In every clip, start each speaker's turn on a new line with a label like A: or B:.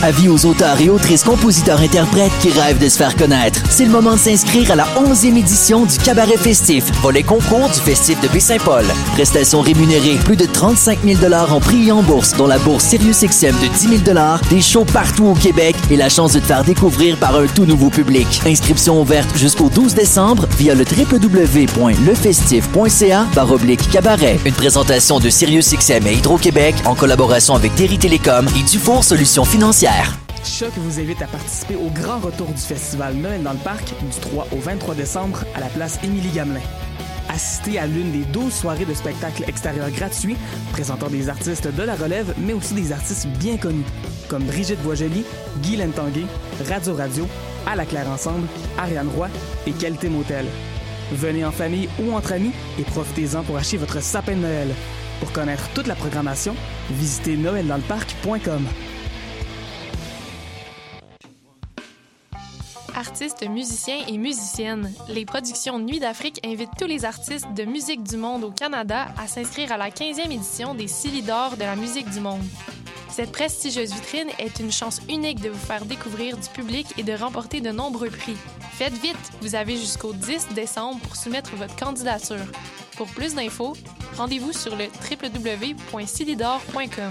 A: Avis aux auteurs et autrices, compositeurs, interprètes qui rêvent de se faire connaître. C'est le moment de s'inscrire à la 11e édition du Cabaret Festif, volet concours du Festif de Baie-Saint-Paul. Prestations rémunérées, plus de 35 000 en prix et en bourse, dont la bourse SiriusXM de 10 000 des shows partout au Québec et la chance de te faire découvrir par un tout nouveau public. Inscription ouverte jusqu'au 12 décembre via le www.lefestif.ca oblique cabaret. Une présentation de SiriusXM et Hydro-Québec en collaboration avec Terry Télécom et Dufour Solutions Financières.
B: Choc vous invite à participer au grand retour du festival Noël dans le parc du 3 au 23 décembre à la place Émilie Gamelin. Assistez à l'une des 12 soirées de spectacles extérieurs gratuits présentant des artistes de la relève, mais aussi des artistes bien connus, comme Brigitte Boisjoli, Guy Lentanguay, Radio Radio, À la Claire Ensemble, Ariane Roy et Qualité Motel. Venez en famille ou entre amis et profitez-en pour acheter votre sapin de Noël. Pour connaître toute la programmation, visitez noeldansleparc.com.
C: Artistes, musiciens et musiciennes, les productions Nuit d'Afrique invitent tous les artistes de musique du monde au Canada à s'inscrire à la 15e édition des Silidor de la musique du monde. Cette prestigieuse vitrine est une chance unique de vous faire découvrir du public et de remporter de nombreux prix. Faites vite, vous avez jusqu'au 10 décembre pour soumettre votre candidature. Pour plus d'infos, rendez-vous sur le www.silidor.com.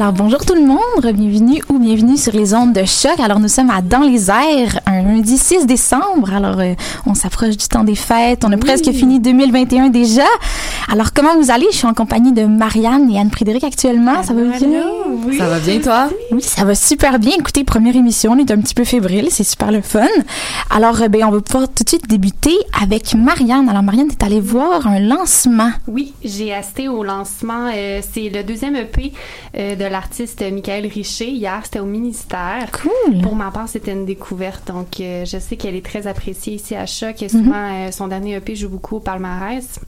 D: Alors bonjour tout le monde, bienvenue ou bienvenue sur les ondes de choc. Alors nous sommes à Dans les airs, un lundi 6 décembre. Alors euh, on s'approche du temps des fêtes, on a presque fini 2021 déjà. Alors comment vous allez? Je suis en compagnie de Marianne et Anne-Frédéric actuellement. Ça va bien?
E: Ça va bien, toi?
D: Oui, ça va super bien. Écoutez, première émission, on est un petit peu fébrile, c'est super le fun. Alors euh, ben on va pouvoir tout de suite débuter avec Marianne. Alors Marianne, t'es allée voir un lancement.
F: Oui, j'ai assisté au lancement. euh, c'est le deuxième EP euh, de l'artiste Michael Richer. Hier, c'était au ministère.
D: Cool.
F: Pour ma part, c'était une découverte. Donc, euh, je sais qu'elle est très appréciée ici à Choc. Et souvent, euh, son dernier EP joue beaucoup au palmarès.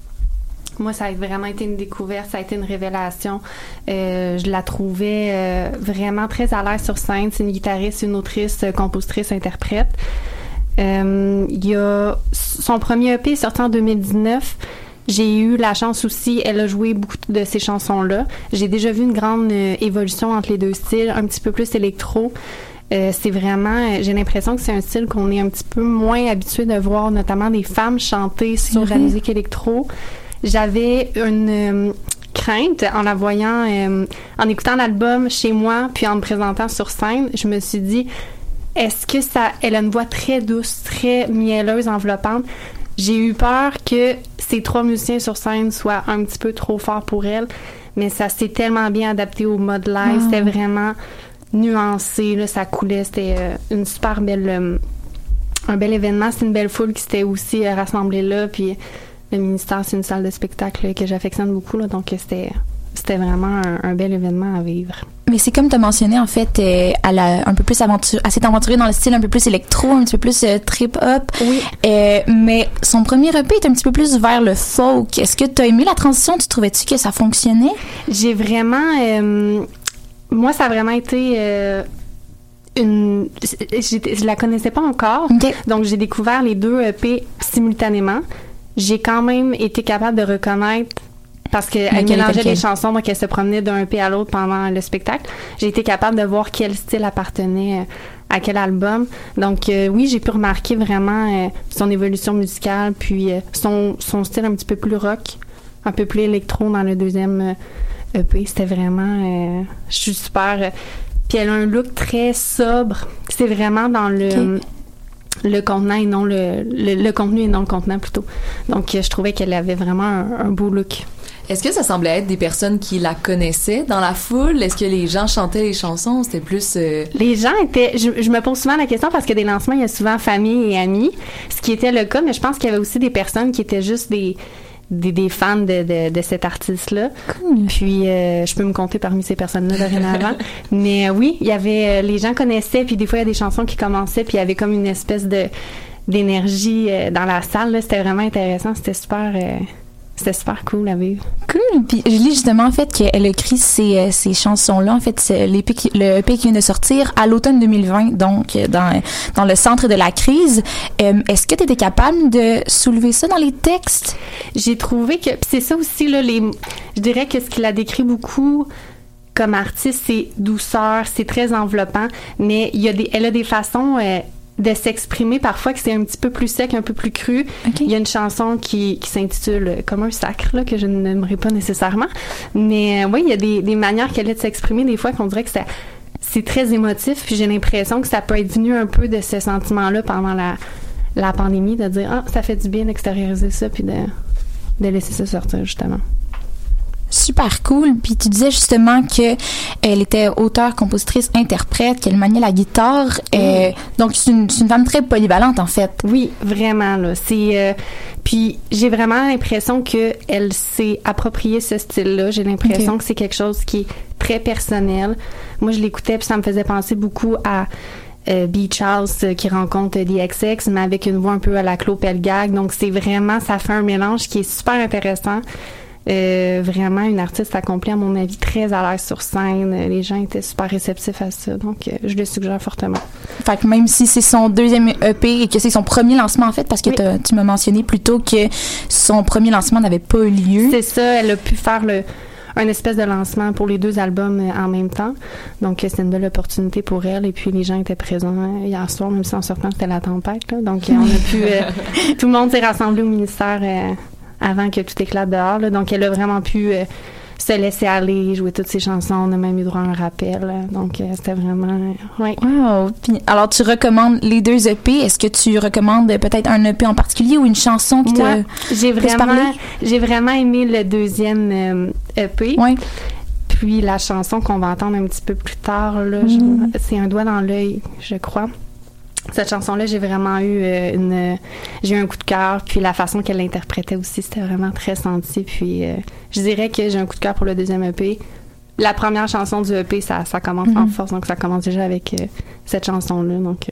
F: Moi, ça a vraiment été une découverte, ça a été une révélation. Euh, je la trouvais euh, vraiment très à l'aise sur scène. C'est une guitariste, une autrice, compositrice, interprète. Euh, il y a son premier EP est sorti en 2019. J'ai eu la chance aussi, elle a joué beaucoup de ces chansons-là. J'ai déjà vu une grande évolution entre les deux styles, un petit peu plus électro. Euh, c'est vraiment, euh, j'ai l'impression que c'est un style qu'on est un petit peu moins habitué de voir, notamment des femmes chanter sur la
D: vrai.
F: musique électro. J'avais une euh, crainte en la voyant, euh, en écoutant l'album chez moi, puis en me présentant sur scène. Je me suis dit, est-ce que ça, elle a une voix très douce, très mielleuse, enveloppante? J'ai eu peur que ces trois musiciens sur scène soient un petit peu trop forts pour elle, mais ça s'est tellement bien adapté au mode live.
D: Wow.
F: C'était vraiment nuancé, là, ça coulait. C'était euh, une super belle, euh, un bel événement. C'est une belle foule qui s'était aussi euh, rassemblée là. Puis le ministère, c'est une salle de spectacle que j'affectionne beaucoup, là, donc euh, c'était c'était vraiment un, un bel événement à vivre.
D: Mais c'est comme tu as mentionné, en fait, euh, elle a un peu plus aventure, elle s'est aventurée dans le style un peu plus électro, un petit peu plus euh, trip-hop.
F: Oui.
D: Euh, mais son premier EP est un petit peu plus vers le folk. Est-ce que tu as aimé la transition? Tu trouvais-tu que ça fonctionnait?
F: J'ai vraiment. Euh, moi, ça a vraiment été. euh, une, je la connaissais pas encore, donc j'ai découvert les deux EP simultanément. J'ai quand même été capable de reconnaître parce qu'elle mélangeait des chansons, donc elle se promenait d'un EP à l'autre pendant le spectacle. J'ai été capable de voir quel style appartenait à quel album. Donc euh, oui, j'ai pu remarquer vraiment euh, son évolution musicale, puis euh, son, son style un petit peu plus rock, un peu plus électro dans le deuxième EP. C'était vraiment... je suis super... puis elle a un look très sobre. C'est vraiment dans le... le contenant et non le, le, contenu et non le contenant plutôt. Donc je trouvais qu'elle avait vraiment un beau look.
E: Est-ce que ça semblait être des personnes qui la connaissaient dans la foule? Est-ce que les gens chantaient les chansons? C'était plus... Euh,
F: les gens étaient... Je, me pose souvent la question parce que des lancements, il y a souvent famille et amis, ce qui était le cas, mais je pense qu'il y avait aussi des personnes qui étaient juste des... Des, fans de, de, cet artiste-là. Puis, euh, je peux me compter parmi ces personnes-là dorénavant. Mais euh, oui, il y avait... les gens connaissaient, puis des fois, il y a des chansons qui commençaient, puis il y avait comme une espèce de d'énergie dans la salle. C'était vraiment intéressant. C'était super... C'était super cool à vivre.
D: Cool. Puis je lis justement en fait qu'elle écrit ces, euh, ces chansons-là. En fait, c'est le EP qui vient de sortir à l'automne 2020, donc dans, dans le centre de la crise. Euh, est-ce que tu étais capable de soulever ça dans les textes?
F: J'ai trouvé que c'est ça aussi là. Les, je dirais que ce qu'il a décrit beaucoup comme artiste, c'est douceur, c'est très enveloppant, mais il y a des, elle a des façons euh, de s'exprimer parfois que c'est un petit peu plus sec, un peu plus cru. Il y a une chanson qui, qui s'intitule Comme un sacre, là, que je n'aimerais pas nécessairement. Mais euh, oui, il y a des, des manières qu'elle a de s'exprimer des fois qu'on dirait que c'est très émotif. Puis j'ai l'impression que ça peut être venu un peu de ce sentiment-là pendant la, la pandémie, de dire Ah, ça fait du bien d'extérioriser ça, puis de, de laisser ça sortir, justement
D: super cool. Puis tu disais justement que elle était auteure, compositrice, interprète, qu'elle maniait la guitare. Euh, donc c'est une, une, femme très polyvalente en fait.
F: Oui, vraiment là. C'est euh, puis j'ai vraiment l'impression que elle s'est approprié ce style-là. J'ai l'impression que c'est quelque chose qui est très personnel. Moi, je l'écoutais puis ça me faisait penser beaucoup à euh, Beach House qui rencontre XX, mais avec une voix un peu à la Claude Pelgag. Donc c'est vraiment, ça fait un mélange qui est super intéressant. Euh, vraiment une artiste accomplie, à mon avis, très à l'aise sur scène. Les gens étaient super réceptifs à ça, donc euh, je le suggère fortement.
D: Fait que même si c'est son deuxième EP et que c'est son premier lancement, en fait, parce que tu m'as mentionné plus tôt que son premier lancement n'avait pas eu lieu.
F: C'est ça, elle a pu faire le un espèce de lancement pour les deux albums euh, en même temps. Donc, c'est une belle opportunité pour elle. Et puis, les gens étaient présents hier soir, même si en sortant, c'était la tempête. Donc, on a pu... tout le monde s'est rassemblé au ministère avant que tout éclate dehors. Donc, elle a vraiment pu euh, se laisser aller, jouer toutes ses chansons. On a même eu droit à un rappel. Donc, euh, c'était vraiment...
D: Ouais. Wow! alors, tu recommandes les deux EP. Est-ce que tu recommandes peut-être un EP en particulier ou une chanson qui t'a
F: j'ai vraiment, j'ai vraiment aimé le deuxième EP. Euh, e Puis la chanson qu'on va entendre un petit peu plus tard, là, mm. c'est Un doigt dans l'œil, je crois cette chanson-là, j'ai vraiment eu euh, une, j'ai eu un coup de cœur. Puis la façon qu'elle l'interprétait aussi, c'était vraiment très senti. Puis euh, je dirais que j'ai un coup de cœur pour le deuxième EP. La première chanson du EP, ça, ça commence en mm-hmm. force, donc ça commence déjà avec euh, cette chanson-là. Donc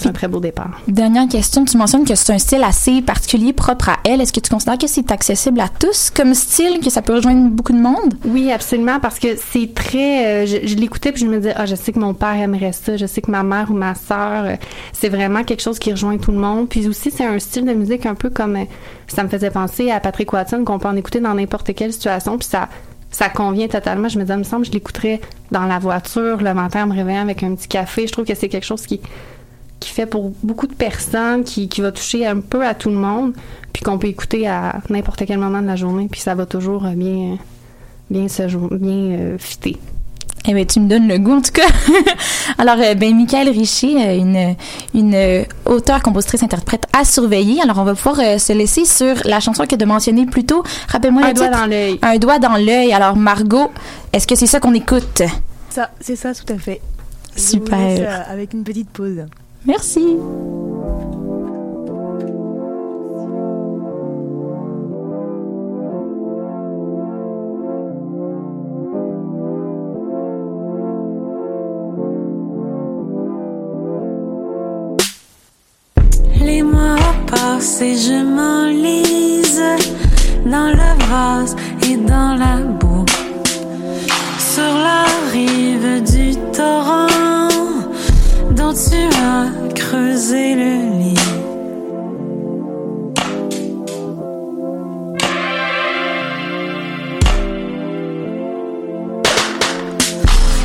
F: c'est un très beau départ.
D: Dernière question, tu mentionnes que c'est un style assez particulier, propre à elle. Est-ce que tu considères que c'est accessible à tous comme style, que ça peut rejoindre beaucoup de monde?
F: Oui, absolument, parce que c'est très... Euh, je, l'écoutais puis je me disais, ah, je sais que mon père aimerait ça, je sais que ma mère ou ma sœur, euh, c'est vraiment quelque chose qui rejoint tout le monde. Puis aussi, c'est un style de musique un peu comme... Euh, ça me faisait penser à Patrick Watson, qu'on peut en écouter dans n'importe quelle situation, puis ça ça convient totalement. Je me disais, il me semble, je l'écouterais dans la voiture le matin en me réveillant avec un petit café. Je trouve que c'est quelque chose qui qui fait pour beaucoup de personnes, qui, qui va toucher un peu à tout le monde, puis qu'on peut écouter à n'importe quel moment de la journée, puis ça va toujours bien, bien se bien euh, fitter.
D: Eh bien, tu me donnes le goût, en tout cas. Alors, euh, ben, Michael Richer, euh, une, une auteure, compositrice, interprète à surveiller. Alors, on va pouvoir se laisser sur la chanson que tu as mentionnée plus tôt. Rappelle-moi
F: Un doigt dans l'œil.
D: Un doigt dans l'œil. Alors, Margot, est-ce que c'est ça qu'on écoute?
G: Ça, c'est ça, tout à fait.
D: Super.
G: avec une petite pause.
D: Merci.
H: Les mois passent et je m'enlise dans la vase et dans la boue. Sur la rive du torrent quand tu as creusé le lit.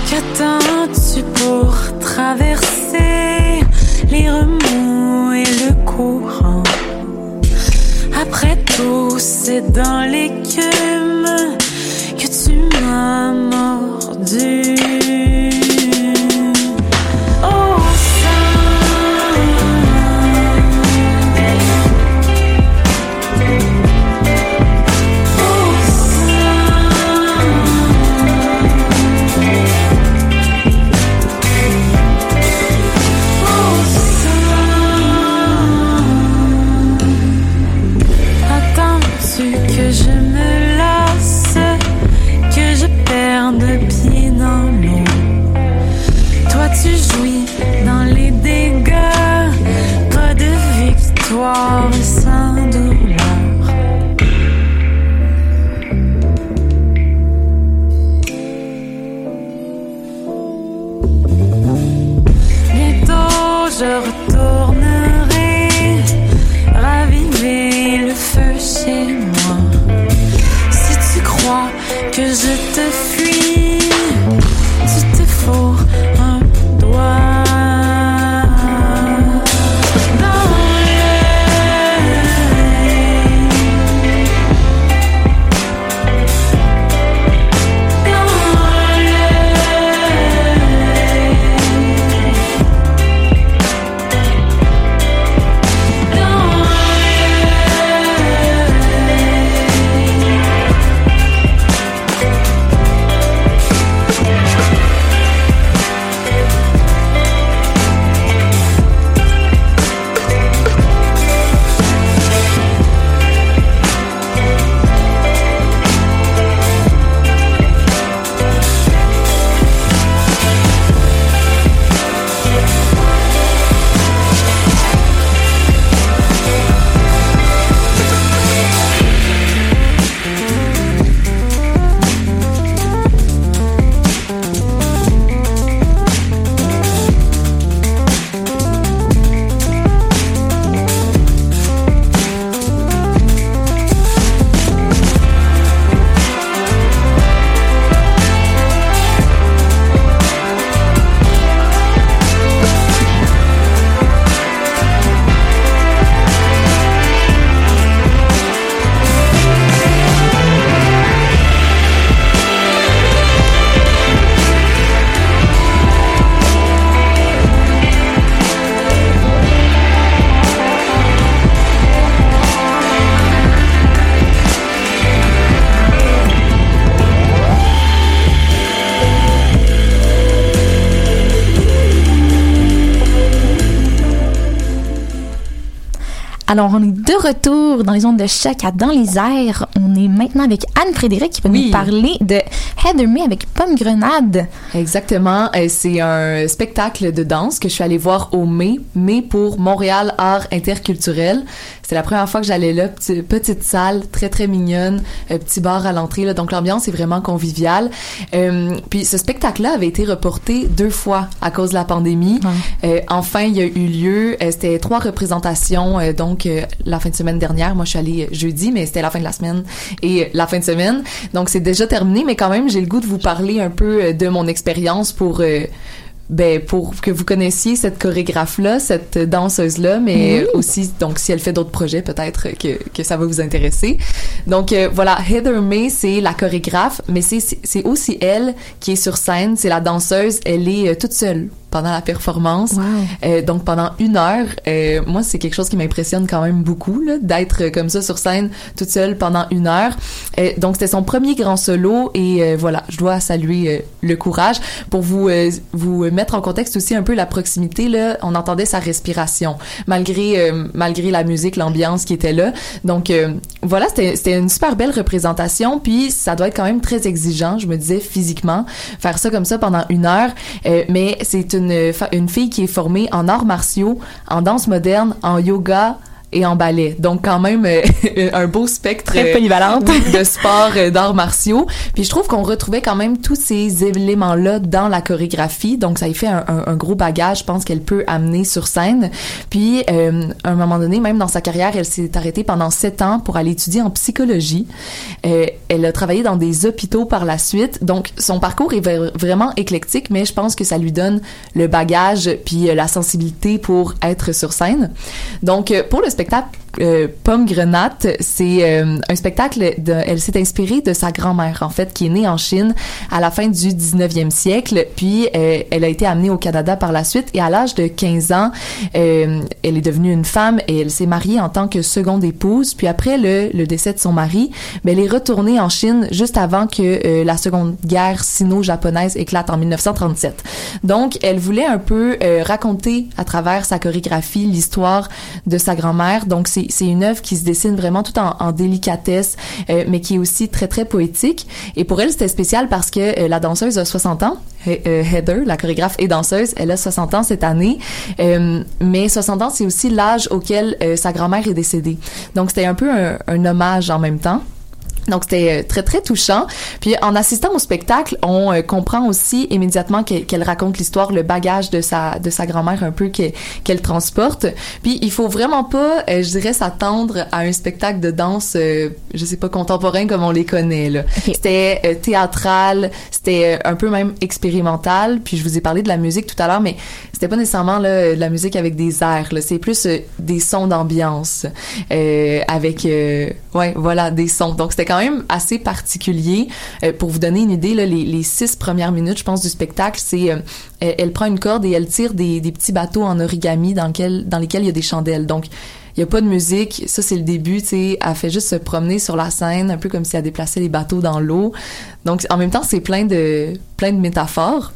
H: Qu'attends-tu pour traverser les remous et le courant? Après tout, c'est dans l'écume que tu m'as mordu. Je retournerai
D: Alors, on est de retour dans les ondes de choc à Dans les airs. Est maintenant avec Anne-Frédéric qui va
E: Oui.
D: nous parler de Heather May avec Pomme Grenade.
E: Exactement. Euh, C'est un spectacle de danse que je suis allée voir au mai, mai pour Montréal Art Interculturel. C'était la première fois que j'allais là, Petit- petite salle, très très mignonne, euh, petit bar à l'entrée, là, donc l'ambiance est vraiment conviviale. Euh, puis ce spectacle-là avait été reporté deux fois à cause de la pandémie. Euh, enfin, il y a eu lieu. c'était trois représentations, donc la fin de semaine dernière. Moi, je suis allée jeudi, mais c'était la fin de la semaine et euh, la fin de semaine. Donc c'est déjà terminé, mais quand même, j'ai le goût de vous parler un peu euh, de mon expérience pour euh, ben pour que vous connaissiez cette chorégraphe là, cette danseuse là, mais
D: Oui.
E: aussi donc si elle fait d'autres projets peut-être que que ça va vous intéresser. Donc euh, voilà, Heather May c'est la chorégraphe, mais c'est c'est c'est aussi elle qui est sur scène, c'est la danseuse, elle est euh, toute seule pendant la performance. Euh, donc pendant une heure, euh, moi c'est quelque chose qui m'impressionne quand même beaucoup d'être comme ça sur scène toute seule pendant une heure. Euh, donc c'était son premier grand solo et voilà, je dois saluer le courage pour vous vous mettre en contexte aussi un peu la proximité là. On entendait sa respiration malgré malgré la musique, l'ambiance qui était là. Donc voilà, c'était c'était une super belle représentation. Puis ça doit être quand même très exigeant, je me disais physiquement, faire ça comme ça pendant une heure. Mais c'est une une fille qui est formée en arts martiaux, en danse moderne, en yoga et en ballet. Donc quand même euh, un beau spectre
D: Très
E: euh,
D: polyvalente.
E: de sport euh, d'arts martiaux. Puis je trouve qu'on retrouvait quand même tous ces éléments-là dans la chorégraphie. Donc ça y fait un, un- un gros bagage, je pense qu'elle peut amener sur scène. Puis euh, à un moment donné, même dans sa carrière, elle s'est arrêtée pendant sept ans pour aller étudier en psychologie. Euh, elle a travaillé dans des hôpitaux par la suite. Donc son parcours est vra- vraiment éclectique, mais je pense que ça lui donne le bagage puis euh, la sensibilité pour être sur scène. Donc euh, pour le spectacle euh, Pomme Grenade, c'est euh, un spectacle. Elle s'est inspirée de sa grand-mère en fait, qui est née en Chine à la fin du 19e siècle. Puis euh, elle a été amenée au Canada par la suite et à l'âge de 15 ans, elle est devenue une femme et elle s'est mariée en tant que seconde épouse. Puis après le, décès de son mari, ben, elle est retournée en Chine juste avant que la seconde guerre sino-japonaise éclate en 1937. Donc elle voulait un peu raconter à travers sa chorégraphie l'histoire de sa grand-mère. Donc c'est une œuvre qui se dessine vraiment tout en, délicatesse, euh, mais qui est aussi très très poétique. Et pour elle c'était spécial parce que euh, la danseuse a 60 ans. Euh, Heather, la chorégraphe et danseuse, elle a 60 ans cette année. Mais 60 ans, c'est aussi l'âge auquel sa grand-mère est décédée. Donc c'était un peu un hommage en même temps. Donc c'était euh, très très touchant. Puis en assistant au spectacle, on euh, comprend aussi immédiatement qu'elle raconte l'histoire, le bagage de sa de sa grand-mère un peu qu'elle qu'elle transporte. Puis il faut vraiment pas, euh, je dirais, s'attendre à un spectacle de danse, euh, je sais pas contemporain comme on les connaît là. C'était euh, théâtral, c'était euh, un peu même expérimental. Puis je vous ai parlé de la musique tout à l'heure, mais c'était pas nécessairement là, de la musique avec des airs. C'est plus euh, des sons d'ambiance euh, avec euh, ouais voilà des sons. Donc c'était même assez particulier. Euh, pour vous donner une idée, là, les, six premières minutes, je pense, du spectacle, c'est euh, elle, prend une corde et elle tire des, petits bateaux en origami dans, lesquels il y a des chandelles. Donc il y a pas de musique, ça c'est le début, tu elle fait juste se promener sur la scène, un peu comme si elle déplaçait les bateaux dans l'eau. Donc en même temps, c'est plein de plein de métaphores.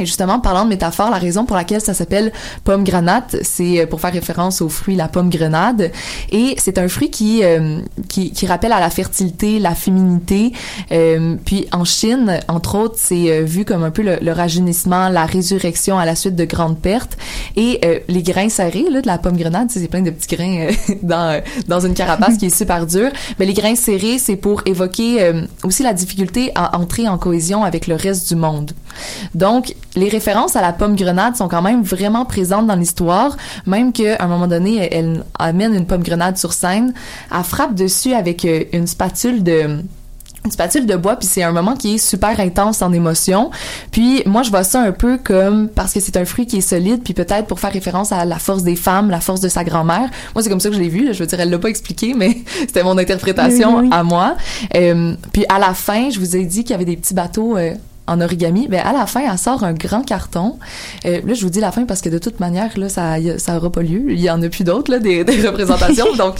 E: Et justement, parlant de métaphore, la raison pour laquelle ça s'appelle pomme grenade, c'est euh, pour faire référence au fruit la pomme grenade. Et c'est un fruit qui, euh, qui, qui rappelle à la fertilité, la féminité. Euh, puis en Chine, entre autres, c'est euh, vu comme un peu le, le rajeunissement, la résurrection à la suite de grandes pertes. Et euh, les grains serrés là, de la pomme grenade, c'est plein de petits grains euh, dans, dans une carapace qui est super dure. Mais les grains serrés, c'est pour évoquer aussi la difficulté à entrer en cohésion avec le reste du monde. Donc, les références à la pomme grenade sont quand même vraiment présentes dans l'histoire, même qu'à un moment donné, elle, elle amène une pomme grenade sur scène, elle frappe dessus avec euh, une spatule de une spatule de bois puis c'est un moment qui est super intense en émotion puis moi je vois ça un peu comme parce que c'est un fruit qui est solide puis peut-être pour faire référence à la force des femmes la force de sa grand-mère moi c'est comme ça que je l'ai vu là. je veux dire elle l'a pas expliqué mais c'était mon interprétation
D: Oui, oui, oui.
E: à moi Euh, puis à la fin je vous ai dit qu'il y avait des petits bateaux euh, en origami, ben à la fin, elle sort un grand carton. Euh, là, je vous dis la fin parce que de toute manière, là, ça, ça aura pas lieu. Il y en a plus d'autres là, des, des représentations. Donc,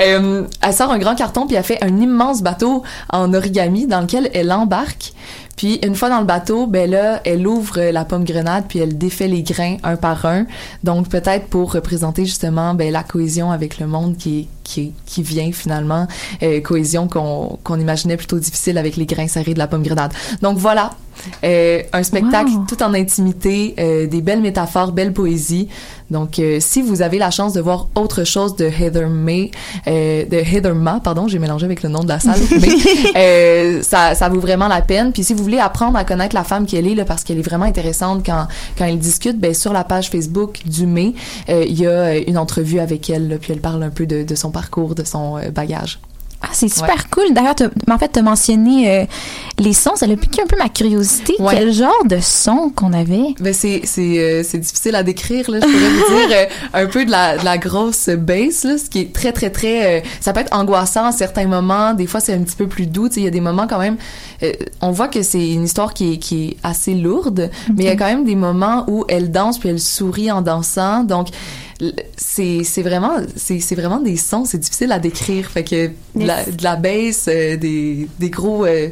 E: euh, elle sort un grand carton puis elle fait un immense bateau en origami dans lequel elle embarque. Puis une fois dans le bateau, ben là, elle ouvre la pomme grenade puis elle défait les grains un par un. Donc peut-être pour représenter justement ben, la cohésion avec le monde qui qui, qui vient finalement, euh, cohésion qu'on qu'on imaginait plutôt difficile avec les grains serrés de la pomme grenade. Donc voilà, euh, un spectacle
D: Wow.
E: tout en intimité, euh, des belles métaphores, belle poésie. Donc, euh, si vous avez la chance de voir autre chose de Heather May, euh, de Heather Ma, pardon, j'ai mélangé avec le nom de la salle, mais euh, ça, ça vaut vraiment la peine. Puis, si vous voulez apprendre à connaître la femme qu'elle est, là, parce qu'elle est vraiment intéressante quand quand elle discute, ben sur la page Facebook du May, euh, il y a une entrevue avec elle, là, puis elle parle un peu de, de son parcours, de son bagage.
D: Ah, c'est super cool. D'ailleurs, en fait, tu as mentionné euh, les sons. Ça a piqué un peu ma curiosité.
E: Ouais.
D: Quel genre de son qu'on avait?
E: Ben c'est c'est euh, c'est difficile à décrire là. Je pourrais vous dire euh, un peu de la de la grosse bass là, ce qui est très très très. euh, ça peut être angoissant à certains moments. Des fois c'est un petit peu plus doux. Il y a des moments quand même. euh, on voit que c'est une histoire qui est qui est assez lourde, mais il y a quand même des moments où elle danse puis elle sourit en dansant. Donc c'est vraiment vraiment des sons. C'est difficile à décrire. Fait que de la, de la euh, des des gros. euh,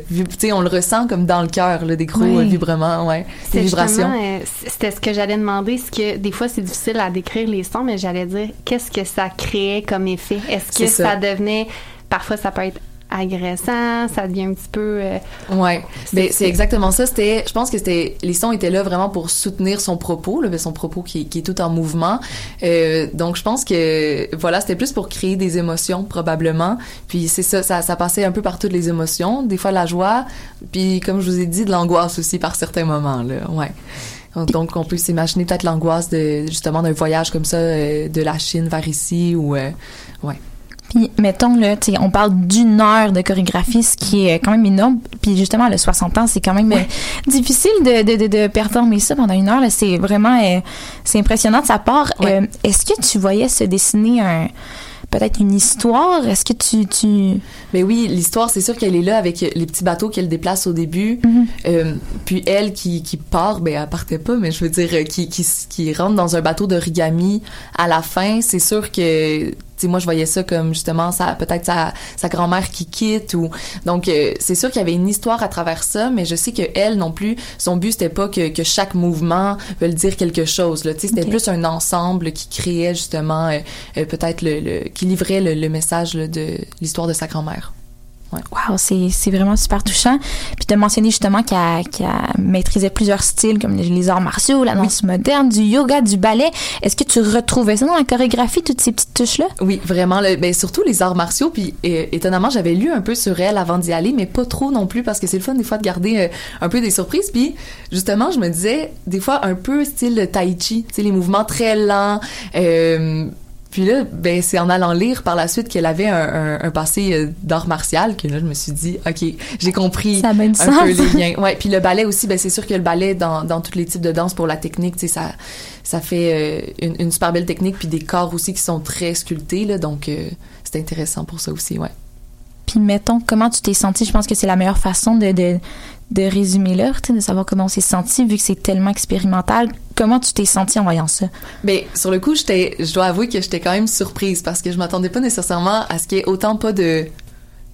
E: on le ressent comme dans le cœur des gros euh, vibrements, ouais, des
F: C'est
E: vibrations.
F: euh, c'était ce que j'allais demander, c'est que des fois c'est difficile à décrire les sons, mais j'allais dire qu'est-ce que ça créait comme effet? Est-ce que ça.
E: ça.
F: devenait, parfois ça peut être agressant, ça devient un petit peu. euh,
E: Ouais,
F: C'est-
E: ben c'est exactement ça. C'était, je pense que c'était les sons étaient là vraiment pour soutenir son propos, là, ben, son propos qui, qui est tout en mouvement. Euh, donc je pense que voilà, c'était plus pour créer des émotions probablement. Puis c'est ça, ça, ça passait un peu par toutes les émotions, des fois la joie, puis comme je vous ai dit, de l'angoisse aussi par certains moments là. Ouais. Donc on peut s'imaginer peut-être l'angoisse de justement d'un voyage comme ça euh, de la Chine vers ici ou euh, ouais.
D: Puis, mettons, là, on parle d'une heure de chorégraphie, ce qui est quand même énorme. Puis, justement, le 60 ans, c'est quand même euh, difficile de, de, de, de performer ça pendant une heure. C'est vraiment, euh, c'est impressionnant de sa part. Euh, Est-ce que tu voyais se dessiner un, peut-être une histoire? Est-ce que tu, tu...
E: Mais oui, l'histoire, c'est sûr qu'elle est là avec les petits bateaux qu'elle déplace au début. Euh, puis elle qui, qui part, ben elle partait pas, mais je veux dire, qui, qui, qui rentre dans un bateau d'origami à la fin, c'est sûr que... Sais, moi, je voyais ça comme justement ça, peut-être sa, sa grand-mère qui quitte ou donc euh, c'est sûr qu'il y avait une histoire à travers ça, mais je sais que elle non plus, son but c'était pas que, que chaque mouvement veuille dire quelque chose. Là, tu sais, c'était plus un ensemble qui créait justement euh, euh, peut-être le, le qui livrait le, le message là, de l'histoire de sa grand-mère.
D: Wow, c'est vraiment super touchant. Puis tu as mentionné justement qu'elle qu'elle maîtrisait plusieurs styles comme les, arts martiaux, la danse moderne, du yoga, du ballet. Est-ce que tu retrouvais ça dans la chorégraphie, toutes ces petites touches-là?
E: Oui, vraiment. Le, ben, surtout les arts martiaux. Puis euh, étonnamment, j'avais lu un peu sur elle avant d'y aller, mais pas trop non plus parce que c'est le fun des fois de garder euh, un peu des surprises. Puis justement, je me disais des fois un peu style tai chi, tu sais les mouvements très lents. Euh, puis là, ben c'est en allant lire par la suite qu'elle avait un, un, un passé euh, d'art martial que là je me suis dit ok j'ai compris
D: Ça
E: un peu
D: sens.
E: les liens. Ouais, puis le ballet aussi, ben c'est sûr que le ballet dans, dans tous les types de danse pour la technique, tu sais ça ça fait euh, une, une super belle technique puis des corps aussi qui sont très sculptés là, donc euh, c'est intéressant pour ça aussi, ouais.
D: Puis mettons, comment tu t'es senti? Je pense que c'est la meilleure façon de, de, de résumer sais, de savoir comment on s'est senti, vu que c'est tellement expérimental. Comment tu t'es senti en voyant ça?
E: Mais sur le coup, je dois avouer que j'étais quand même surprise parce que je m'attendais pas nécessairement à ce qu'il y ait autant pas de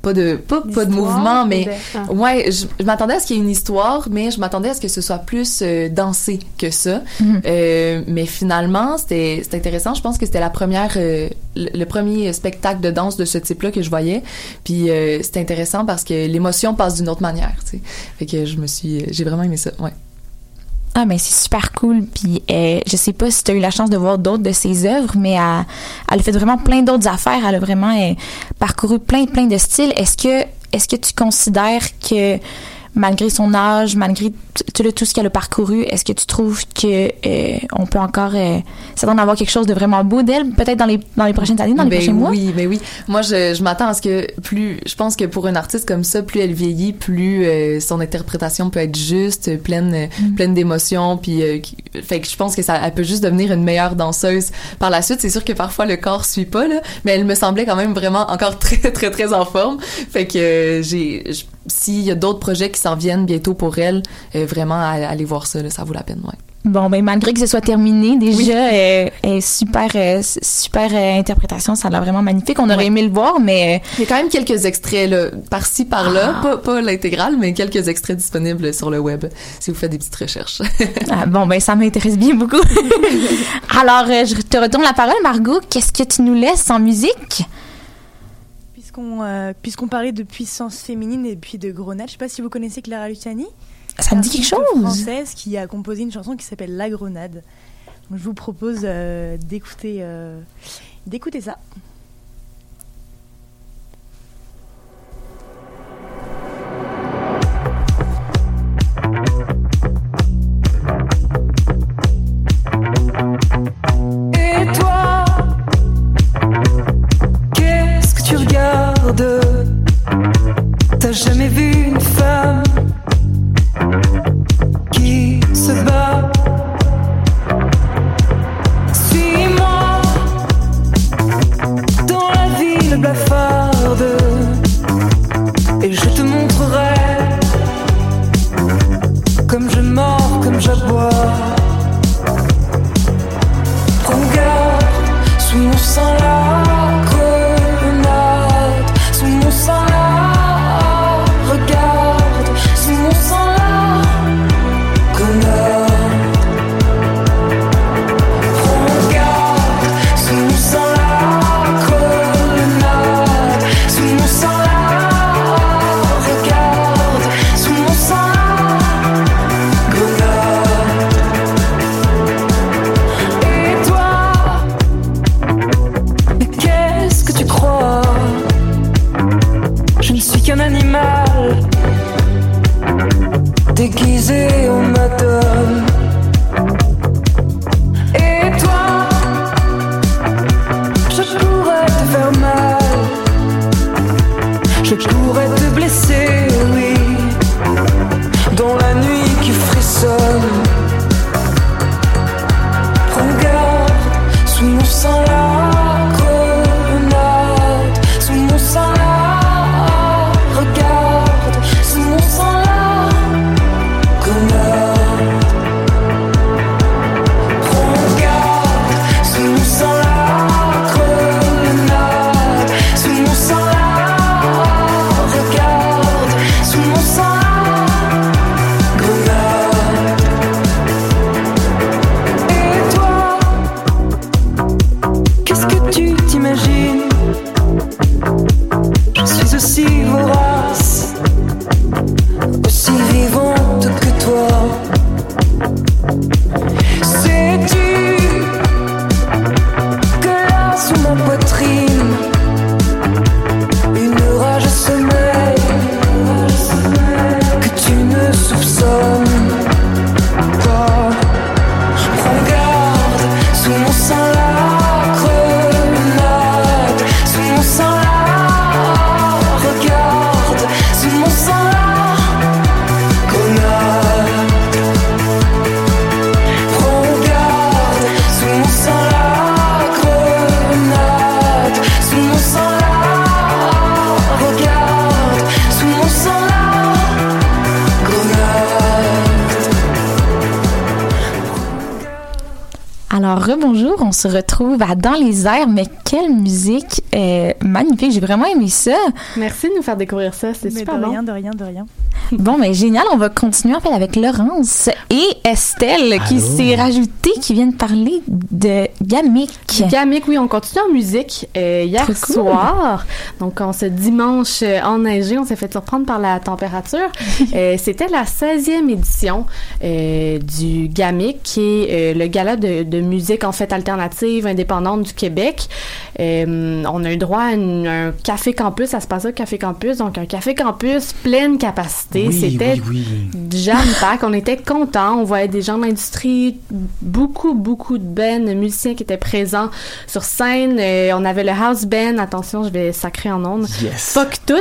E: pas de pas, pas de mouvement
F: ou
E: mais
F: de- ah.
E: ouais je, je m'attendais à ce qu'il y ait une histoire mais je m'attendais à ce que ce soit plus euh, dansé que ça.
D: Mhm.
E: Euh, mais finalement c'était c'était intéressant. Je pense que c'était la première euh, le, le premier spectacle de danse de ce type là que je voyais. Puis euh, c'était intéressant parce que l'émotion passe d'une autre manière tu sais. Fait que je me suis j'ai vraiment aimé ça ouais
D: Ah, ben c'est super cool. Puis euh, je sais pas si tu as eu la chance de voir d'autres de ses œuvres, mais elle, a fait vraiment plein d'autres affaires. Elle a vraiment euh, parcouru plein, plein de styles. Est-ce que, est-ce que tu considères que malgré son âge, malgré tout, le- tout ce qu'elle a parcouru, est-ce que tu trouves que euh, on peut encore euh, s'attendre à avoir quelque chose de vraiment beau d'elle, peut-être dans les, dans les prochaines années, dans les
E: Ben
D: prochains mois?
E: Oui, mais oui. Moi, je, je m'attends à ce que plus, je pense que pour une artiste comme ça, plus elle vieillit, plus euh, son interprétation peut être juste, pleine,
D: Mm.
E: pleine d'émotions, puis qui- fait que je pense que ça, elle peut juste devenir une meilleure danseuse par la suite. C'est sûr que parfois le corps suit pas là, mais elle me semblait quand même vraiment encore très, très, très en forme. Fait que j'ai, je- s'il y a d'autres projets qui s'en viennent bientôt pour elle, euh, vraiment aller voir ça, là, ça vaut la peine, ouais.
D: Bon, ben malgré que ce soit terminé, déjà, euh, euh, super, euh, super interprétation, ça a l'air vraiment magnifique. On aurait aimé le voir, mais
E: Il y a quand même quelques extraits là, par-ci par-là,
D: Ah.
E: pas, pas l'intégrale, mais quelques extraits disponibles sur le web si vous faites des petites recherches.
D: Ah, bon, ben ça m'intéresse bien beaucoup. Alors, je te retourne la parole, Margot. Qu'est-ce que tu nous laisses en musique?
G: Puisqu'on euh, puisqu'on parlait de puissance féminine et puis de grenade, je sais pas si vous connaissez Clara Luciani.
D: Ça me dit quelque chose.
G: française qui a composé une chanson qui s'appelle La Grenade. Donc, je vous propose euh, d'écouter euh, d'écouter ça.
D: Alors, rebonjour, on se retrouve à Dans les airs, mais quelle musique euh, magnifique, j'ai vraiment aimé ça.
I: Merci de nous faire découvrir ça, c'est super
G: de
I: bon.
G: rien, de rien, de rien.
D: Bon, mais génial, on va continuer en fait avec Laurence et Estelle qui s'est rajoutée, qui viennent parler de Gamic.
I: Gamic, oui, on continue en musique euh, hier
D: cool.
I: soir. Donc, on ce dimanche euh, enneigé, on s'est fait surprendre par la température. Euh, C'était la 16e édition euh, du Gamic, qui est euh, le gala de, de musique en fait alternative, indépendante du Québec. Euh, on a eu droit à une- un café campus, ça se passait au café campus, donc un café campus pleine capacité.
B: Oui,
I: C'était
B: oui, oui.
I: jam pack. On était contents. On voyait des gens de l'industrie, beaucoup, beaucoup de bands, de musiciens qui étaient présents sur scène. Euh, on avait le house band. Attention, je vais sacrer en ondes.
B: Yes.
I: Fuck tout.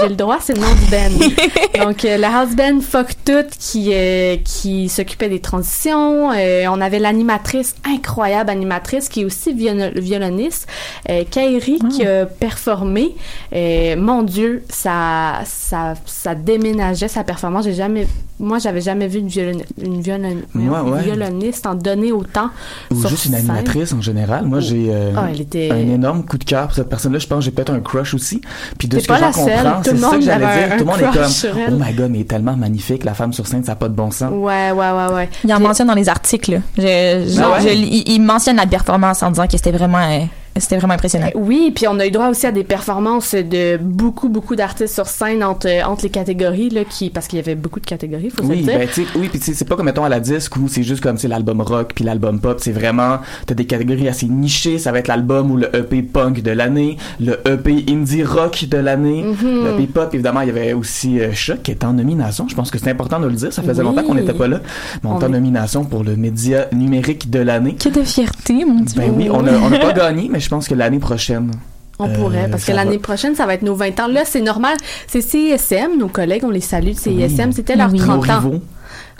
I: J'ai le droit, c'est le nom du band. Donc, euh, le house band Fuck tout qui, euh, qui s'occupait des transitions. Euh, on avait l'animatrice, incroyable animatrice, qui est aussi viol- violoniste, euh, Kairi, qui a performé. Euh, mon Dieu, ça, ça, ça déménageait sa performance. J'ai jamais, moi, j'avais jamais vu une, violon- une violon-
B: Moi, ouais.
I: violoniste en donner autant.
B: Ou juste une
I: scène.
B: animatrice en général. Moi, j'ai euh,
I: Ah, était-
B: un énorme coup de cœur pour cette personne-là. Je pense que j'ai peut-être un crush aussi. Puis de ce que
I: pas
B: j'en
I: la seule.
B: comprends, c'est ça que j'allais dire. Tout le monde est comme, oh my god, mais elle est tellement magnifique. La femme sur scène, ça n'a pas de bon sens.
I: Ouais, ouais, ouais, ouais.
D: Il en mentionne dans les articles. Je, je-
B: Ah ouais?
D: je- il, il mentionne la performance en disant que c'était vraiment, euh, c'était vraiment impressionnant.
I: Oui, puis on a eu droit aussi à des performances de beaucoup, beaucoup d'artistes sur scène entre, entre les catégories, là, qui, parce qu'il y avait beaucoup de catégories, faut se
B: Oui,
I: le dire.
B: ben, tu sais, oui, puis tu sais, c'est pas comme mettons à la disque où c'est juste comme c'est l'album rock puis l'album pop, c'est vraiment t'as des catégories assez nichées, ça va être l'album ou le EP punk de l'année, le EP indie rock de l'année,
I: Mhm.
B: le EP pop évidemment il y avait aussi euh, Choc qui est en nomination, je pense que c'est important de le dire, ça faisait
I: Oui.
B: longtemps qu'on n'était pas là, mais on,
I: On
B: est en nomination pour le média numérique de l'année.
D: Que de fierté, mon Dieu.
B: Ben oui, on a, on a pas gagné, mais je pense que l'année prochaine.
I: On
B: euh,
I: pourrait, parce que l'année prochaine, ça va être nos 20 ans. Là, c'est normal. C'est CISM, nos collègues, on les salue de CISM. C'était leur
D: Oui.
B: Nos
I: 30 ans.
B: rivaux.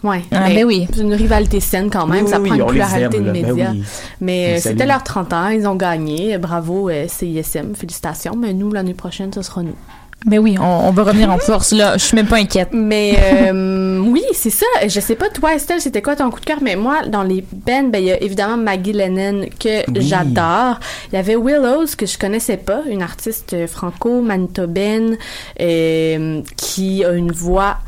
I: Ouais.
D: Ah,
I: mais
D: ben oui.
I: C'est une rivalité saine quand même.
B: Oui,
I: ça
B: oui,
I: prend une pluralité
B: aime,
I: de.
B: Ben
I: médias.
B: oui.
I: Mais euh, c'était leurs 30 ans. Ils ont gagné. Bravo, euh, CISM. Félicitations. Mais nous, l'année prochaine, ce sera nous.
D: Ben oui, on, on va revenir en force, là. Je suis même pas inquiète.
I: Mais euh, oui, c'est ça. Je sais pas, toi, Estelle, c'était quoi ton coup de cœur? Mais moi, dans les bands, ben, il y a évidemment Maggie Lennon que
B: Oui.
I: j'adore. Il y avait Willows que je connaissais pas, une artiste franco-manitobaine euh, qui a une voix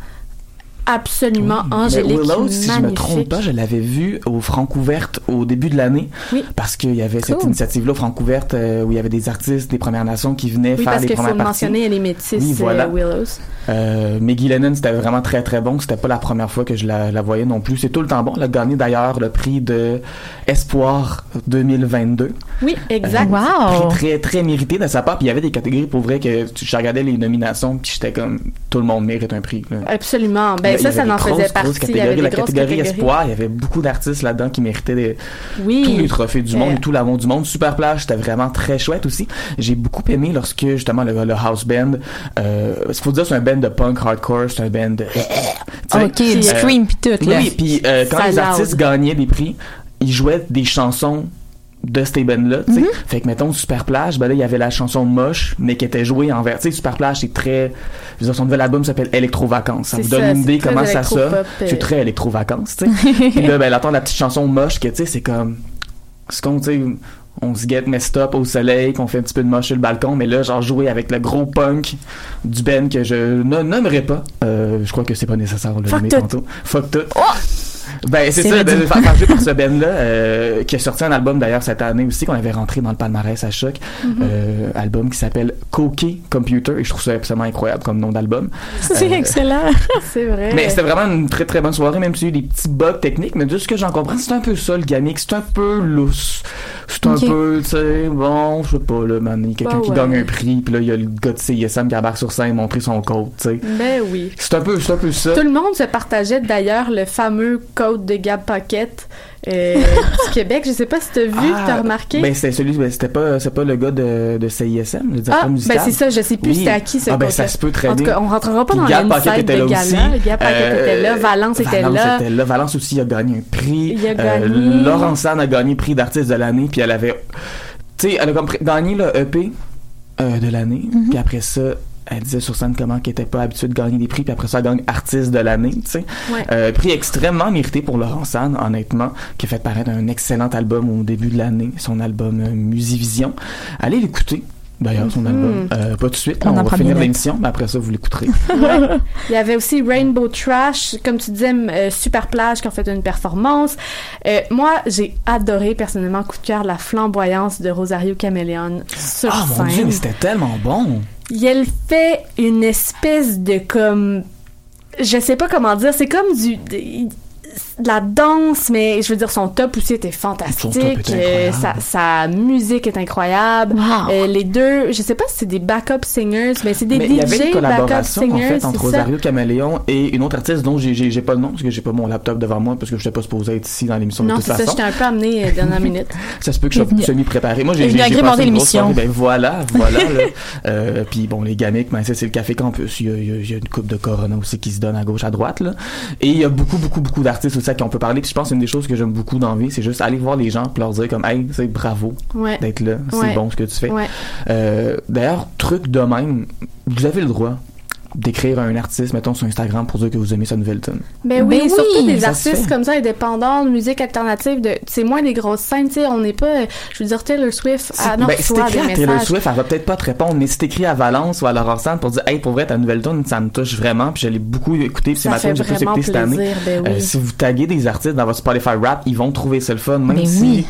I: absolument
B: Mais
I: angélique,
B: Willow, si je me
I: magnifique.
B: trompe pas, je l'avais vu au Francouverte au début de l'année.
I: Oui.
B: Parce qu'il y avait cette initiative-là au Francouverte euh, où il y avait des artistes des Premières Nations qui venaient
I: Oui,
B: faire
I: parce
B: les
I: qu'il faut
B: premières
I: le
B: parties.
I: mentionner, elle est métisse,
B: Oui, voilà.
I: euh, Willows.
B: Euh, Maggie Lennon, c'était vraiment très très bon. C'était pas la première fois que je la, la voyais non plus. C'est tout le temps bon. Elle a gagné d'ailleurs le prix de Espoir 2022.
I: Oui, exact.
D: Wow!
B: Prix très très mérité de sa part. Puis il y avait des catégories pour vrai que tu- je regardais les nominations puis j'étais comme tout le monde mérite un prix. là.
I: Absolument. Ben,
B: Y
I: ça, ça
B: avait
I: en faisait partie. Il y avait des
B: La catégorie espoir, il y avait beaucoup d'artistes là-dedans qui méritaient des-
I: Oui.
B: tous les trophées du monde
I: Euh,
B: et tout l'amour du monde. Super plage, c'était vraiment très chouette aussi. J'ai beaucoup aimé lorsque justement le, le house band, euh, faut dire c'est un band de punk hardcore, c'est un band de... Sais,
D: Ok, du scream pis tout, là.
B: Oui, puis euh, quand
D: Ça
B: les artistes gagnaient des prix, ils jouaient des chansons de ces bands-là, tu sais.
D: Mhm.
B: Fait que, mettons, Super Plage, ben là, il y avait la chanson Moche, mais qui était jouée en vers. Tu sais, Super Plage, c'est très... Je veux dire, son nouvel album s'appelle Electro-Vacances. Ça
I: C'est
B: vous donne
I: ça,
B: une idée comment ça sonne.
I: euh.
B: C'est très Electro-Vacances, tu sais. Puis là, ben, elle la petite chanson Moche, que, tu sais, c'est comme... C'est comme, tu sais... On se get messed up au soleil, qu'on fait un petit peu de moche sur le balcon, mais là, genre jouer avec le gros punk du Ben que je ne nommerai pas. Euh, je crois que c'est pas nécessaire de le
I: Fuck
B: nommer
I: tout.
B: tantôt. Fuck tout. Ben, c'est ça, de parler par ce Ben-là, euh, qui a sorti un album d'ailleurs cette année aussi, qu'on avait rentré dans le palmarès à choc.
I: Mhm.
B: Euh, album qui s'appelle Coquet Computer, et je trouve ça absolument incroyable comme nom d'album.
I: C'est
B: Euh,
I: excellent. c'est vrai.
B: mais c'était vraiment une très très bonne soirée, même s'il y a eu des petits bugs techniques, mais de ce que j'en comprends, c'est un peu ça le gimmick, c'est un peu lousse. C'est un peu, tu sais, bon, je sais pas, là, man, il y a quelqu'un
I: Bah
B: qui
I: ouais.
B: gagne un prix, puis là, il y a le gars de CISM qui embarque sur scène montrer son code, tu sais.
I: Ben oui.
B: C'est un peu, c'est un peu ça.
I: Tout le monde se partageait d'ailleurs le fameux code de Gab Pocket euh, du Québec. Je sais pas si t'as vu,
B: Ah,
I: t'as remarqué.
B: Ben, c'était celui, ben, c'était pas, c'est pas le gars de, de CISM, le directeur
I: Ah,
B: musical.
I: ben c'est ça, je sais plus
B: Oui.
I: c'était à qui ce
B: Ah, ben,
I: code.
B: ça se peut très
I: En tout
B: bien.
I: cas, on rentrera pas
B: Puis
I: dans
B: Gab Paquette était
I: de
B: là
I: gala.
B: aussi.
I: Gab Paquette
B: Euh,
I: était là, Valence était
B: Valence
I: là.
B: était là. Valence aussi a gagné un prix.
I: Il a
B: Euh,
I: gagné.
B: Laurence Sanne a gagné prix d'artiste de l'année, puis elle avait, tu sais, elle a gagné le EP euh, de l'année,
I: Mhm.
B: puis après ça. Elle disait sur scène comment qu'elle était pas habituée de gagner des prix, puis après ça, elle gagne artiste de l'année, tu sais.
I: Ouais.
B: Euh, prix extrêmement mérité pour Laurent Sanne, honnêtement, qui a fait paraître un excellent album au début de l'année, son album euh, Musivision. Allez l'écouter. D'ailleurs, son
I: Mhm.
B: album. Euh, pas tout de suite,
I: On
B: on, va finir l'émission, mais après ça, vous l'écouterez.
I: Ouais. Il y avait aussi Rainbow Trash, comme tu disais, euh, Super Plage qui ont fait une performance. Euh, moi, j'ai adoré personnellement coup de cœur la flamboyance de Rosario Caméléon sur
B: Ah mon
I: scène.
B: dieu, mais c'était tellement bon!
I: Et elle fait une espèce de comme je sais pas comment dire, c'est comme du de, la danse, mais je veux dire son top aussi était fantastique.
B: Son top était
I: Euh, sa, sa musique est incroyable. Euh, les deux, je sais pas si c'est des backup singers, mais c'est des
B: Mais il y avait
I: DJ
B: une
I: backup
B: collaboration en
I: singers,
B: fait
I: c'est
B: entre
I: ça?
B: Rosario Caméléon et une autre artiste dont j'ai- j'ai j'ai pas le nom parce que j'ai pas mon laptop devant moi parce que je n'étais pas supposé être ici dans l'émission de
I: Non,
B: toute
I: c'est ça, j'étais un peu amenée euh, dernière minute.
B: Ça se peut que je sois semi-préparé. Moi, j'ai
D: Bienvenue
B: j'ai- j'ai
D: agrémenter
B: passé une grosse
D: l'émission.
B: Ben voilà, voilà. là. Euh, puis bon, les gamiques, ben ça c'est le café campus. Il y, a, il y a- il y a une coupe de Corona aussi qui se donne à gauche, à droite. Là. Et il y a beaucoup, beaucoup, beaucoup d'artistes aussi à qui on peut parler. Puis je pense que c'est une des choses que j'aime beaucoup dans la vie, c'est juste aller voir les gens puis leur dire comme, hey, c'est bravo
I: Ouais.
B: d'être là. C'est
I: Ouais.
B: bon ce que tu fais.
I: Ouais.
B: Euh, D'ailleurs, truc de même, vous avez le droit d'écrire à un artiste, mettons, sur Instagram pour dire que vous aimez sa nouvelle tune.
I: Ben oui,
D: Ben
I: surtout
D: oui,
I: des
B: ça se
I: artistes comme ça, indépendants, de musique alternative, de, c'est moins des grosses scènes, tu sais, on n'est pas, je veux dire, Taylor Swift, ah non,
B: ben, si t'écris
I: des
B: à Taylor
I: messages.
B: Swift, elle va peut-être pas te répondre, mais si t'écris à Valence ou à Laurent Sand pour dire, hey, pour vrai, ta nouvelle tune, ça me touche vraiment, puis je l'ai beaucoup écouté, puis c'est
I: Ça
B: ma
I: fait
B: tune j'ai plus
I: vraiment
B: écouté cette année.
I: plaisir, ben oui.
B: Euh, si vous taguez des artistes dans votre Spotify rap, ils vont trouver ça le fun, même
D: Ben
B: si
D: oui.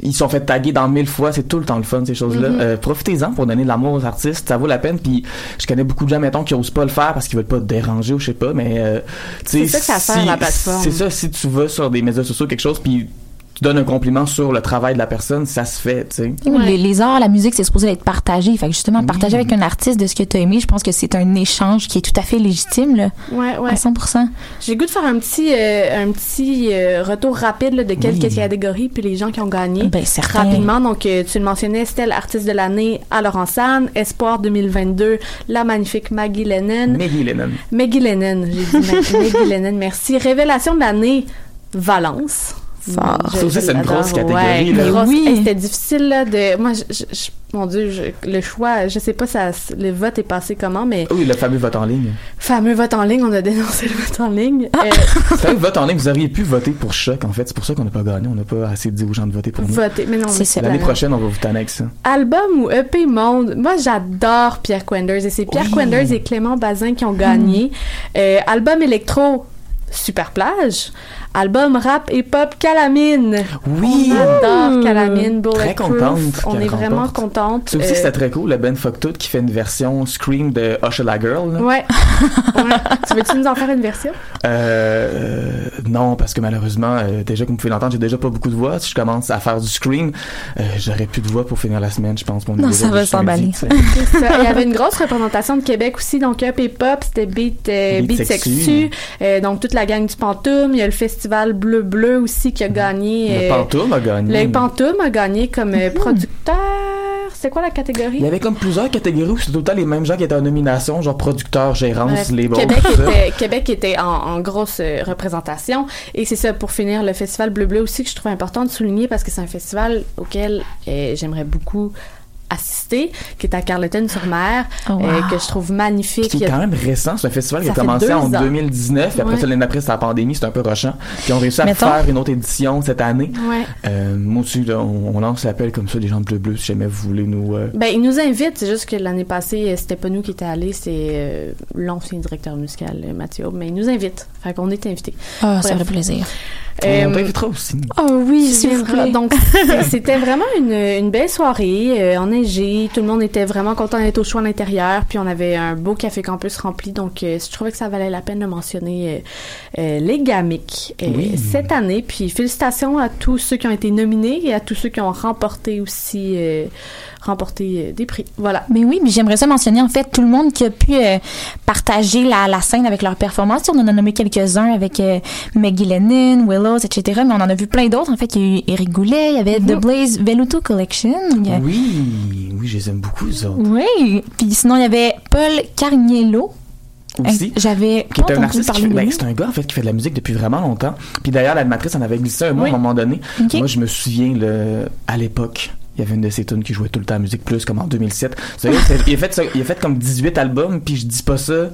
B: Ils sont fait taguer dans mille fois, c'est tout le temps le fun, ces choses-là.
I: Mhm.
B: Euh, profitez-en pour donner de l'amour aux artistes, ça vaut la peine, puis je connais beaucoup de gens, mettons, qui osent pas le faire parce qu'ils veulent pas te déranger ou je sais pas, mais, euh,
I: C'est ça que ça sert,
B: si-
I: la plateforme.
B: C'est ça, si tu vas sur des médias sociaux, quelque chose, puis tu donnes un compliment sur le travail de la personne, ça se fait, tu sais.
D: Les, les arts, la musique, c'est supposé être partagé. Fait que justement,
B: Oui.
D: partager avec un artiste de ce que tu as aimé, je pense que c'est un échange qui est tout à fait légitime, là,
I: Ouais, ouais.
D: à 100%.
I: J'ai le goût de faire un petit, euh, un petit euh, retour rapide là, de quelques
B: Oui.
I: catégories puis les gens qui ont gagné.
D: Ben.
I: Rapidement, donc euh, tu le mentionnais, c'était l'artiste de l'année à Laurent San, Espoir 2022, la magnifique Maggie Lennon.
B: Maggie Lennon.
I: Maggie Lennon, j'ai dit Mag- Maggie Lennon, merci. Révélation de l'année, Valence.
D: Fort.
I: Je-
B: Ça aussi,
I: je
B: c'est une grosse catégorie,
I: Ouais,
B: là.
I: grosse-
D: Oui.
I: Hey, C'était difficile là, de. Moi, je, je- je- mon Dieu, je- le choix, je sais pas ça, le vote est passé comment, mais
B: Oui, le fameux vote en ligne.
I: fameux vote en ligne, on a dénoncé le vote en ligne.
D: Ah.
I: Euh,
B: Le fameux vote en ligne, vous auriez pu voter pour Choc, en fait. C'est pour ça qu'on n'a pas gagné. On n'a pas assez dit aux gens de voter pour nous.
I: voter, mais non.
B: L'année
I: la-
B: prochaine, on va vous tanner avec ça.
I: Album ou EP Monde, moi j'adore Pierre Quenders et c'est Pierre
B: Oui.
I: Quenders et Clément Bazin qui ont gagné. Euh, album électro, Super Plage. Album rap et pop Calamine.
B: Oui!
I: On adore Calamine,
B: Très contente
I: On est vraiment
B: remporte.
I: contente.
B: Ça aussi,
I: Euh,
B: c'était très cool, le Ben Fuck Tout qui fait une version Scream de Usher la Girl. là.
I: Ouais. ouais. Tu veux-tu nous en faire une version?
B: Euh, non, parce que malheureusement, euh, déjà, comme vous pouvez l'entendre, j'ai déjà pas beaucoup de voix. Si je commence à faire du Scream, euh, j'aurais plus de voix pour finir la semaine, je pense. Mon
D: Non, ça va s'emballer.
I: C'est. Il y avait une grosse représentation de Québec aussi, donc Up et Pop, c'était Beat, euh,
B: Beat
I: Beat
B: Sexu.
I: Sexu, euh, donc toute la gang du Pantoum. Il y a le festival Bleu Bleu aussi qui a gagné.
B: Le
I: euh,
B: Pantoum a gagné.
I: Le Pantoum a gagné comme euh, producteur. C'est quoi la catégorie?
B: Il y avait comme plusieurs catégories où c'était tout le temps les mêmes gens qui étaient en nomination, genre producteur, gérance,
I: Bref,
B: label.
I: Québec était, Québec était en, en grosse euh, représentation. Et c'est ça, pour finir, le festival Bleu Bleu aussi que je trouve important de souligner parce que c'est un festival auquel euh, j'aimerais beaucoup qui est à Carleton-sur-Mer,
D: Oh, wow.
I: euh, que je trouve magnifique.
B: Qui
I: Il y
B: est
I: a-
B: quand même récent, c'est un festival qui a
I: Ça fait
B: commencé en
I: ans.
B: 2019, puis après
I: Ouais.
B: ça, l'année après, c'est la pandémie, c'est un peu rushant. Puis on réussi à
D: Mettons-
B: faire une autre édition cette année.
I: Ouais.
B: Euh, moi aussi, là, on, on lance l'appel comme ça, les gens de Bleu Bleu, si jamais vous voulez nous... euh,
I: Ben, ils nous invitent, c'est juste que l'année passée, euh, c'était pas nous qui étaient allés, c'est euh, l'ancien directeur musical, Mathieu, mais ils nous invitent. Fait qu'on est invités.
D: Ah, ça
I: Bref.
D: ferait plaisir.
I: Euh,
B: on t'invitera aussi.
D: Oh oui, s'il vous plaît.
I: Donc, c'était vraiment une, une belle soirée, euh, Tout le monde était vraiment content d'être au choix à l'intérieur. Puis, on avait un beau café campus rempli. Donc, euh, je trouvais que ça valait la peine de mentionner euh, euh, les GAMIC
B: Oui.
I: cette année. Puis, félicitations à tous ceux qui ont été nominés et à tous ceux qui ont remporté aussi remporté euh, des prix. Voilà.
D: Mais oui, mais j'aimerais ça mentionner en fait tout le monde qui a pu euh, partager la, la scène avec leur performance. On en a nommé quelques-uns avec euh, Maggie Lennon, Willows, etc. Mais on en a vu plein d'autres. En fait, il y a eu Eric Goulet, il y avait The Blaze Veluto Collection. a-
B: Oui, oui, je les aime beaucoup, les autres.
D: Oui. Puis sinon, il y avait Paul Carniello.
B: Aussi.
D: Euh, J'avais
B: qui
D: pas
B: est un artiste qui ben, c'est un gars en fait qui fait de la musique depuis vraiment longtemps. Puis d'ailleurs l'animatrice en avait glissé un mot
I: Oui.
B: à un moment donné. Moi je me souviens le à l'époque il y avait une de ses tunes qui jouait tout le temps à Musique Plus comme en 2007. Ce gars, c'est- il a fait ça- il a fait comme 18 albums puis je dis pas ça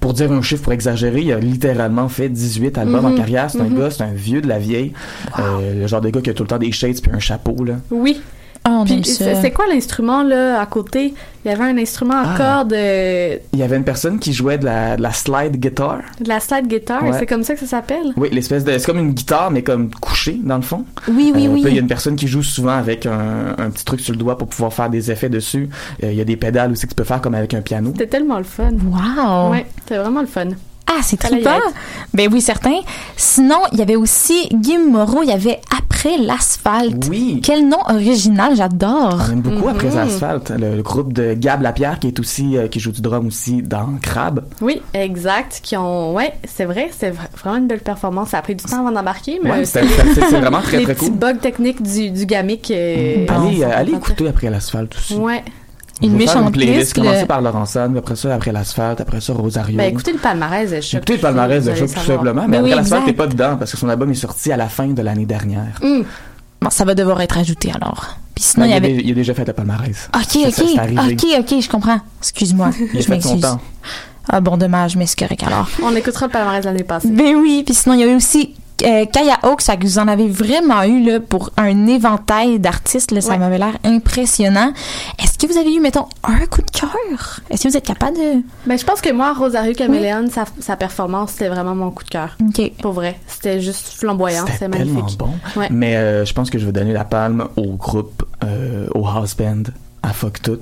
B: pour dire un chiffre pour exagérer, il a littéralement fait 18 albums en
I: Mhm.
B: carrière. C'est un
I: Mhm.
B: gars, c'est un vieux de la vieille. Euh, le genre de gars qui a tout le temps des shades puis un chapeau là.
I: Oui.
D: Ça.
I: c'est quoi l'instrument, là, à côté? Il y avait un instrument à
B: Ah.
I: cordes, euh,
B: Il y avait une personne qui jouait de la, de la slide guitar.
I: de la slide guitar.
B: Ouais.
I: C'est comme ça que ça s'appelle?
B: Oui, l'espèce de c'est comme une guitare mais comme couchée dans le fond.
D: Oui, oui,
B: Euh,
D: oui.
B: puis il y a une personne qui joue souvent avec un, un petit truc sur le doigt pour pouvoir faire des effets dessus. Euh, Il y a des pédales aussi que tu peux faire comme avec un piano.
I: C'était tellement le fun.
D: Wow.
I: Ouais, c'était vraiment le fun.
D: Ah, c'est trippant. Ben oui, certain. Sinon, il y avait aussi Guy Moreau, il y avait Après l'asphalte.
B: Oui.
D: Quel nom original, j'adore.
B: On aime beaucoup après
I: Mhm.
B: Asphalt, le, le groupe de Gab Lapierre qui est aussi euh, qui joue du drum aussi dans Crab.
I: Oui, exact. Qui ont, ouais, c'est vrai, c'est vra- vraiment une belle performance. Ça a pris du temps avant d'embarquer, mais
B: Ouais, c'est vraiment très
I: les
B: très
I: petits
B: cool.
I: bugs techniques du, du gamic. euh,
B: Allez, euh, allez écouter après l'asphalte aussi.
I: Ouais.
D: Une méchante
B: playlist,
D: liste,
B: commencer par Laurent puis après ça après l'asphalte, après ça Rosario.
I: Ben, écoutez le palmarès de Choc.
B: Écoutez le palmarès de Choc tout simplement, mais
D: Ben oui,
B: après l'asphalte t'es pas dedans parce que son album est sorti à la fin de l'année dernière.
I: Hum.
D: Bon, ça va devoir être ajouté alors. Puis sinon,
B: Ben,
D: il y
B: a,
D: avait.
B: il a déjà fait le palmarès.
D: Ok,
B: Ça, ça,
D: ok.
B: c'est arrivé.
D: Ok, ok, je comprends. Excuse-moi.
B: Il a
D: je
B: fait son
D: m'excuse.
B: temps.
D: Ah bon, dommage, mais c'est correct alors.
I: On écoutera le palmarès l'année passée.
D: Ben oui, puis sinon il y a eu aussi euh, Kaya Hawk, ça que vous en avez vraiment eu là pour un éventail d'artistes, là, ça
I: Ouais.
D: m'avait l'air impressionnant. Est-ce que vous avez eu mettons un coup de cœur? Est-ce que vous êtes capable de
I: Ben, je pense que moi, Rosario Caméléon, sa, sa performance, c'était vraiment mon coup de cœur.
D: OK.
I: Pour vrai. C'était juste flamboyant,
B: C'était
I: magnifique.
B: bon.
I: Ouais.
B: Mais euh, je pense que je vais donner la palme au groupe, euh, au house band, à Fuck Tout,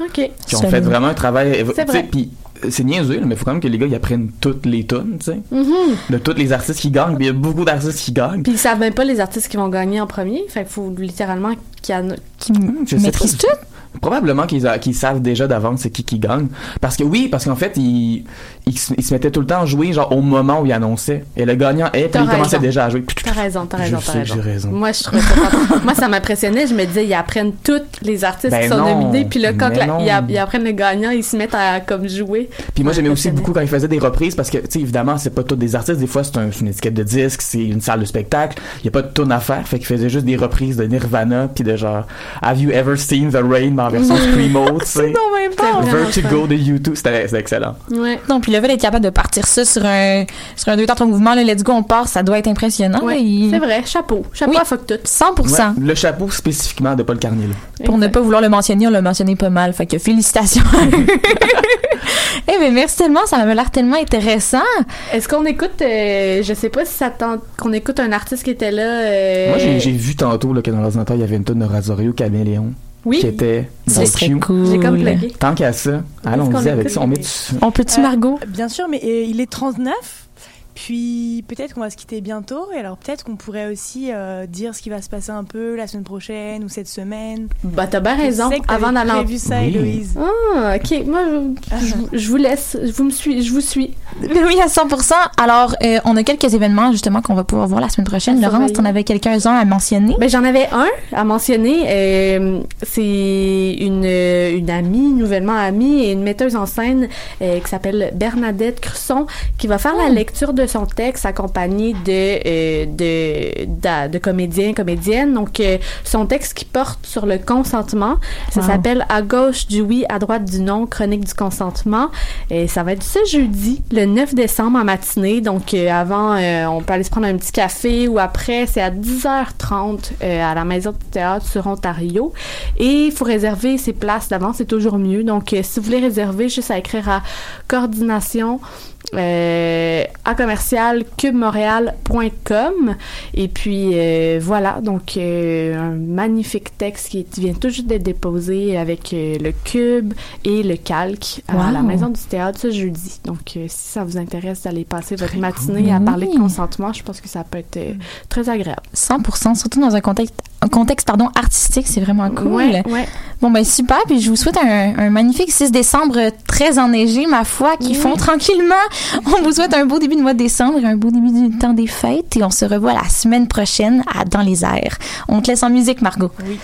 I: OK.
B: qui ont fait vraiment un travail.
I: C'est vrai.
B: Puis c'est niaiseux, mais il faut quand même que les gars ils apprennent toutes les tunes, tu sais,
I: Mhm.
B: de tous les artistes qui gagnent. Il y a beaucoup d'artistes qui gagnent.
I: Puis ils savent même pas les artistes qui vont gagner en premier. Fait qu'il faut littéralement qu'il y en a.
D: Qui
B: je sais
D: maîtrise
B: pas.
D: tout
B: Probablement qu'ils qu'ils savent déjà d'avance c'est qui qui gagne. Parce que oui, parce qu'en fait, ils, ils, se- ils se mettaient tout le temps à jouer genre au moment où ils annonçaient. Et le gagnant est, puis ils commençaient déjà à jouer.
I: T'as raison, t'as raison, t'as raison.
B: raison.
I: Moi, je trouvais ça. Moi, ça m'impressionnait. Je me disais, ils apprennent tous les artistes
B: Ben
I: qui sont
B: non,
I: nominés. Puis là, quand la- ils apprennent le gagnant, ils se mettent à comme jouer.
B: Puis moi j'aimais aussi beaucoup quand ils faisaient des reprises parce que tu sais évidemment c'est pas tous des artistes des fois c'est un- c'est une étiquette de disque c'est une salle de spectacle il y a pas de tonne à faire fait qu'ils faisaient juste des reprises de Nirvana puis de genre Have you ever seen the rain?
J: En version screamo, tu sais.
D: non, même pas.
J: Vertigo de YouTube, c'était excellent.
I: Ouais.
D: Non, puis le fait d'être capable de partir ça sur un, sur un deux temps trois mouvements, le let's go, on part, ça doit être impressionnant.
I: Ouais, C'est vrai, chapeau. Chapeau
D: Oui.
I: à fuck tout.
D: 100%.
J: Ouais, le chapeau spécifiquement de Paul Carnier.
D: Pour ne pas vouloir le mentionner, on l'a mentionné pas mal. Fait que félicitations Eh bien, merci tellement, ça m'a l'air tellement intéressant.
I: Est-ce qu'on écoute, euh, je sais pas si ça tente qu'on écoute un artiste qui était là. euh,
J: Moi, j'ai vu tantôt là, que dans l'ordinateur, il y avait une tonne de Razorio Caméléon
I: Oui.
J: qui était dans Q.
D: cool.
I: J'ai comme plugué.
J: Tant qu'à ça, allons-y avec ça. On met.
D: On peut-tu,
G: Euh,
D: Margot?
G: Bien sûr, mais euh, il est 39. Puis peut-être qu'on va se quitter bientôt. Et alors peut-être qu'on pourrait aussi euh, dire ce qui va se passer un peu la semaine prochaine ou cette semaine.
I: Bah, t'as bien raison.
G: que
I: Avant d'aller en.
G: prévu ça,
J: Oui.
G: Héloïse.
I: Ah, ok. Moi, je, je- je vous laisse. Je vous me suis. Je vous suis.
D: Oui, à 100%. Alors, euh, on a quelques événements, justement, qu'on va pouvoir voir la semaine prochaine.
I: À
D: Laurence, t'en avais quelques-uns à mentionner?
I: Ben, j'en avais un à mentionner. Euh, c'est une, une amie, nouvellement amie, et une metteuse en scène euh, qui s'appelle Bernadette Crusson, qui va faire la lecture de son texte accompagnée de, euh, de, de comédiens, comédiennes. Donc, euh, son texte qui porte sur le consentement. Ça
D: Wow.
I: s'appelle À gauche du oui, à droite du non, chronique du consentement. Et ça va être ce jeudi, le 9 décembre en matinée. Donc, euh, avant, on peut aller se prendre un petit café ou après, c'est à 10h30 euh, à la Maison du théâtre sur Ontario. Et il faut réserver ses places d'avance, c'est toujours mieux. Donc, si vous voulez réserver, juste à écrire à coordination euh, à commercial cubemontréal.com et puis euh, voilà. Donc euh, un magnifique texte qui vient tout juste d'être déposé avec euh, le cube et le calque à la maison du théâtre ce jeudi. Donc euh, si ça vous intéresse d'aller passer votre matinée à parler de consentement je pense que ça peut être très agréable.
D: 100%, surtout dans un contexte, un contexte pardon, artistique, c'est vraiment cool.
I: ouais ouais
D: Bon, ben super, puis je vous souhaite un, un magnifique 6 décembre très enneigé, ma foi, qui
I: Oui.
D: font tranquillement. On vous souhaite un beau début de mois de décembre et un beau début du temps des fêtes, et on se revoit la semaine prochaine à Dans les airs. On te laisse en musique, Margot.
G: Oui.